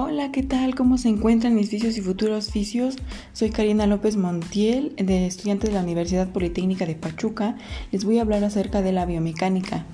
Hola, ¿qué tal? ¿Cómo se encuentran mis fisios y futuros fisios? Soy Karina López Montiel, de estudiante de la Universidad Politécnica de Pachuca. Les voy a hablar acerca de la biomecánica.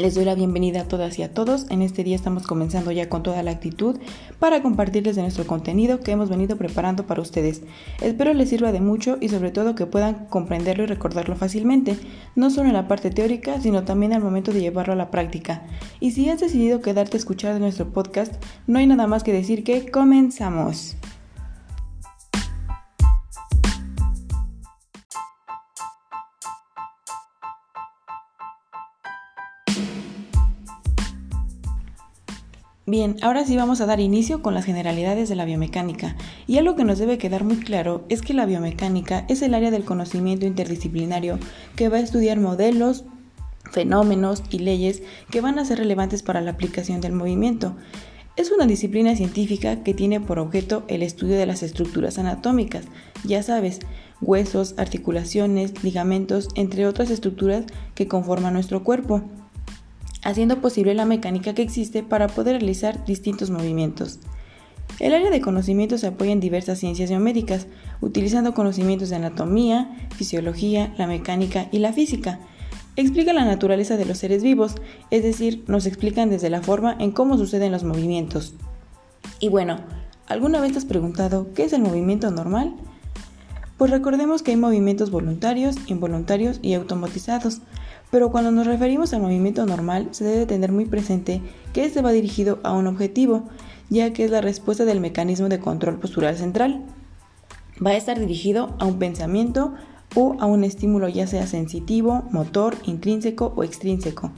Les doy la bienvenida a todas y a todos. En este día estamos comenzando ya con toda la actitud para compartirles de nuestro contenido que hemos venido preparando para ustedes. Espero les sirva de mucho y sobre todo que puedan comprenderlo y recordarlo fácilmente, no solo en la parte teórica, sino también al momento de llevarlo a la práctica. Y si has decidido quedarte a escuchar nuestro podcast, no hay nada más que decir que comenzamos. Bien, ahora sí vamos a dar inicio con las generalidades de la biomecánica. Y algo que nos debe quedar muy claro es que la biomecánica es el área del conocimiento interdisciplinario que va a estudiar modelos, fenómenos y leyes que van a ser relevantes para la aplicación del movimiento. Es una disciplina científica que tiene por objeto el estudio de las estructuras anatómicas, ya sabes, huesos, articulaciones, ligamentos, entre otras estructuras que conforman nuestro cuerpo haciendo posible la mecánica que existe para poder realizar distintos movimientos. El área de conocimiento se apoya en diversas ciencias biomédicas, utilizando conocimientos de anatomía, fisiología, la mecánica y la física. Explica la naturaleza de los seres vivos, es decir, nos explican desde la forma en cómo suceden los movimientos. Y bueno, ¿alguna vez te has preguntado qué es el movimiento normal? Pues recordemos que hay movimientos voluntarios, involuntarios y automatizados, pero cuando nos referimos al movimiento normal se debe tener muy presente que este va dirigido a un objetivo, ya que es la respuesta del mecanismo de control postural central. Va a estar dirigido a un pensamiento o a un estímulo ya sea sensitivo, motor, intrínseco o extrínseco.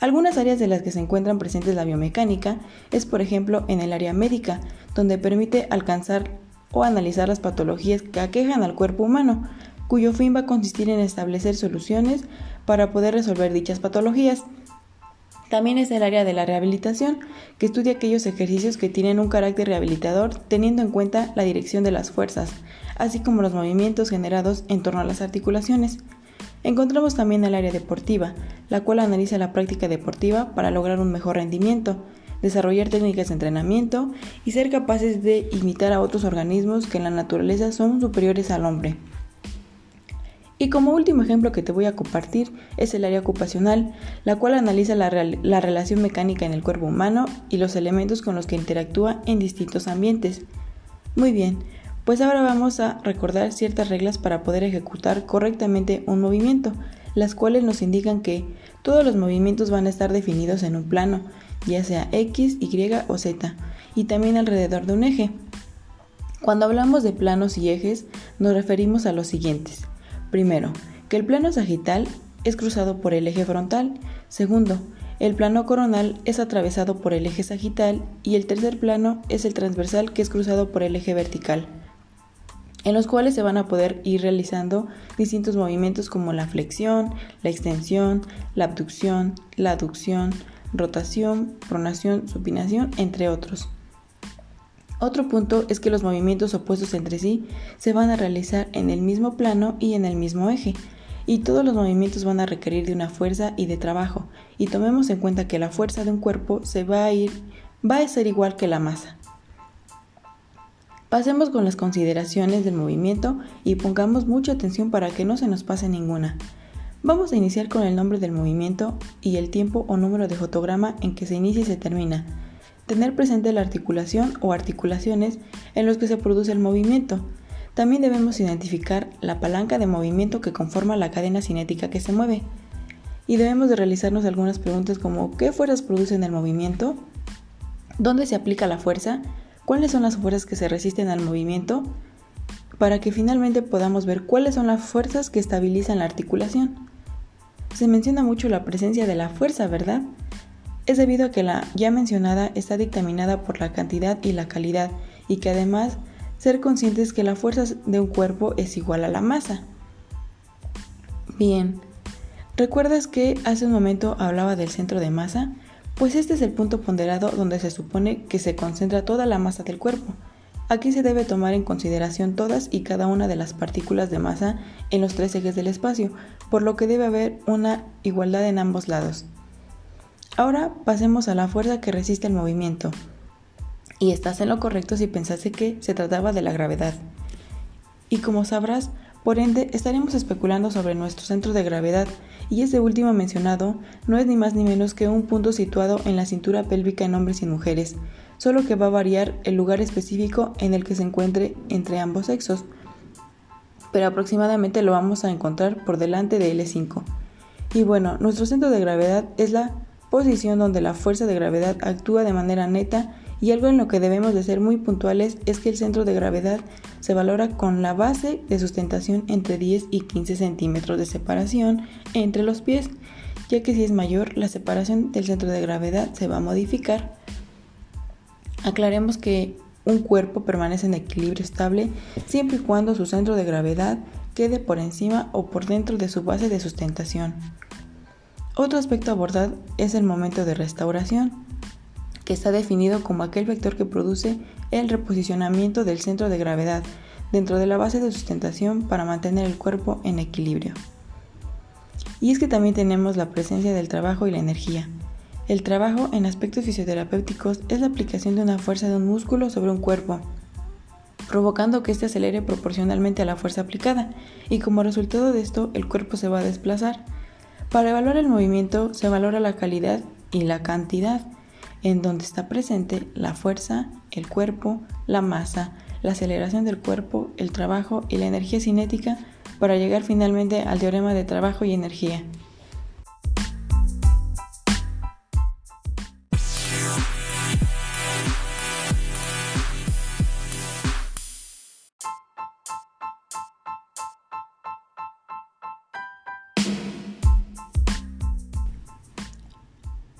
Algunas áreas de las que se encuentran presentes la biomecánica es por ejemplo en el área médica, donde permite alcanzar o analizar las patologías que aquejan al cuerpo humano, cuyo fin va a consistir en establecer soluciones para poder resolver dichas patologías. También es el área de la rehabilitación, que estudia aquellos ejercicios que tienen un carácter rehabilitador teniendo en cuenta la dirección de las fuerzas, así como los movimientos generados en torno a las articulaciones. Encontramos también el área deportiva, la cual analiza la práctica deportiva para lograr un mejor rendimiento, desarrollar técnicas de entrenamiento y ser capaces de imitar a otros organismos que en la naturaleza son superiores al hombre. Y como último ejemplo que te voy a compartir es el área ocupacional, la cual analiza la, relación mecánica en el cuerpo humano y los elementos con los que interactúa en distintos ambientes. Muy bien, pues ahora vamos a recordar ciertas reglas para poder ejecutar correctamente un movimiento, las cuales nos indican que todos los movimientos van a estar definidos en un plano, ya sea X, Y o Z, y también alrededor de un eje. Cuando hablamos de planos y ejes, nos referimos a los siguientes. Primero, que el plano sagital es cruzado por el eje frontal. Segundo, el plano coronal es atravesado por el eje sagital y el tercer plano es el transversal que es cruzado por el eje vertical, en los cuales se van a poder ir realizando distintos movimientos como la flexión, la extensión, la abducción, la aducción, rotación, pronación, supinación, entre otros. Otro punto es que los movimientos opuestos entre sí se van a realizar en el mismo plano y en el mismo eje, y todos los movimientos van a requerir de una fuerza y de trabajo, y tomemos en cuenta que la fuerza de un cuerpo se va a ir va a ser igual que la masa. Pasemos con las consideraciones del movimiento y pongamos mucha atención para que no se nos pase ninguna. Vamos a iniciar con el nombre del movimiento y el tiempo o número de fotograma en que se inicia y se termina tener presente la articulación o articulaciones en los que se produce el movimiento. También debemos identificar la palanca de movimiento que conforma la cadena cinética que se mueve. Y debemos de realizarnos algunas preguntas como ¿qué fuerzas producen el movimiento? ¿Dónde se aplica la fuerza? ¿Cuáles son las fuerzas que se resisten al movimiento? Para que finalmente podamos ver cuáles son las fuerzas que estabilizan la articulación. Se menciona mucho la presencia de la fuerza, ¿verdad? Es debido a que la ya mencionada está dictaminada por la cantidad y la calidad y que además ser conscientes que la fuerza de un cuerpo es igual a la masa. Bien, ¿recuerdas que hace un momento hablaba del centro de masa? Pues este es el punto ponderado donde se supone que se concentra toda la masa del cuerpo. Aquí se debe tomar en consideración todas y cada una de las partículas de masa en los tres ejes del espacio, por lo que debe haber una igualdad en ambos lados. Ahora pasemos a la fuerza que resiste el movimiento. Y estás en lo correcto si pensaste que se trataba de la gravedad. Y como sabrás, por ende, estaremos especulando sobre nuestro centro de gravedad, y ese último mencionado no es ni más ni menos que un punto situado en la cintura pélvica en hombres y mujeres, solo que va a variar el lugar específico en el que se encuentre entre ambos sexos, pero aproximadamente lo vamos a encontrar por delante de L5. Y bueno, nuestro centro de gravedad es la posición donde la fuerza de gravedad actúa de manera neta y algo en lo que debemos de ser muy puntuales es que el centro de gravedad se valora con la base de sustentación entre 10 y 15 centímetros de separación entre los pies, ya que si es mayor la separación del centro de gravedad se va a modificar. Aclaremos que un cuerpo permanece en equilibrio estable siempre y cuando su centro de gravedad quede por encima o por dentro de su base de sustentación. Otro aspecto a abordar es el momento de restauración que está definido como aquel vector que produce el reposicionamiento del centro de gravedad dentro de la base de sustentación para mantener el cuerpo en equilibrio. Y es que también tenemos la presencia del trabajo y la energía. El trabajo en aspectos fisioterapéuticos es la aplicación de una fuerza de un músculo sobre un cuerpo, provocando que éste acelere proporcionalmente a la fuerza aplicada, y como resultado de esto el cuerpo se va a desplazar. Para evaluar el movimiento se valora la calidad y la cantidad en donde está presente la fuerza, el cuerpo, la masa, la aceleración del cuerpo, el trabajo y la energía cinética para llegar finalmente al teorema de trabajo y energía.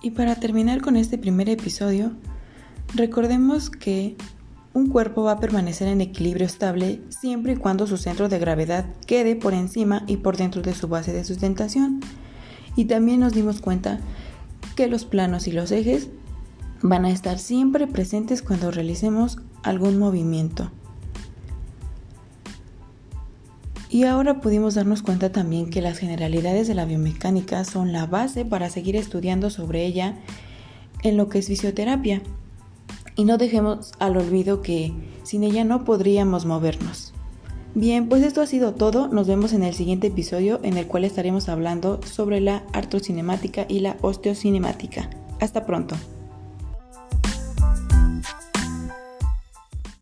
Y para terminar con este primer episodio, recordemos que un cuerpo va a permanecer en equilibrio estable siempre y cuando su centro de gravedad quede por encima y por dentro de su base de sustentación. Y también nos dimos cuenta que los planos y los ejes van a estar siempre presentes cuando realicemos algún movimiento. Y ahora pudimos darnos cuenta también que las generalidades de la biomecánica son la base para seguir estudiando sobre ella en lo que es fisioterapia. Y no dejemos al olvido que sin ella no podríamos movernos. Bien, pues esto ha sido todo. Nos vemos en el siguiente episodio en el cual estaremos hablando sobre la artrocinemática y la osteocinemática. Hasta pronto.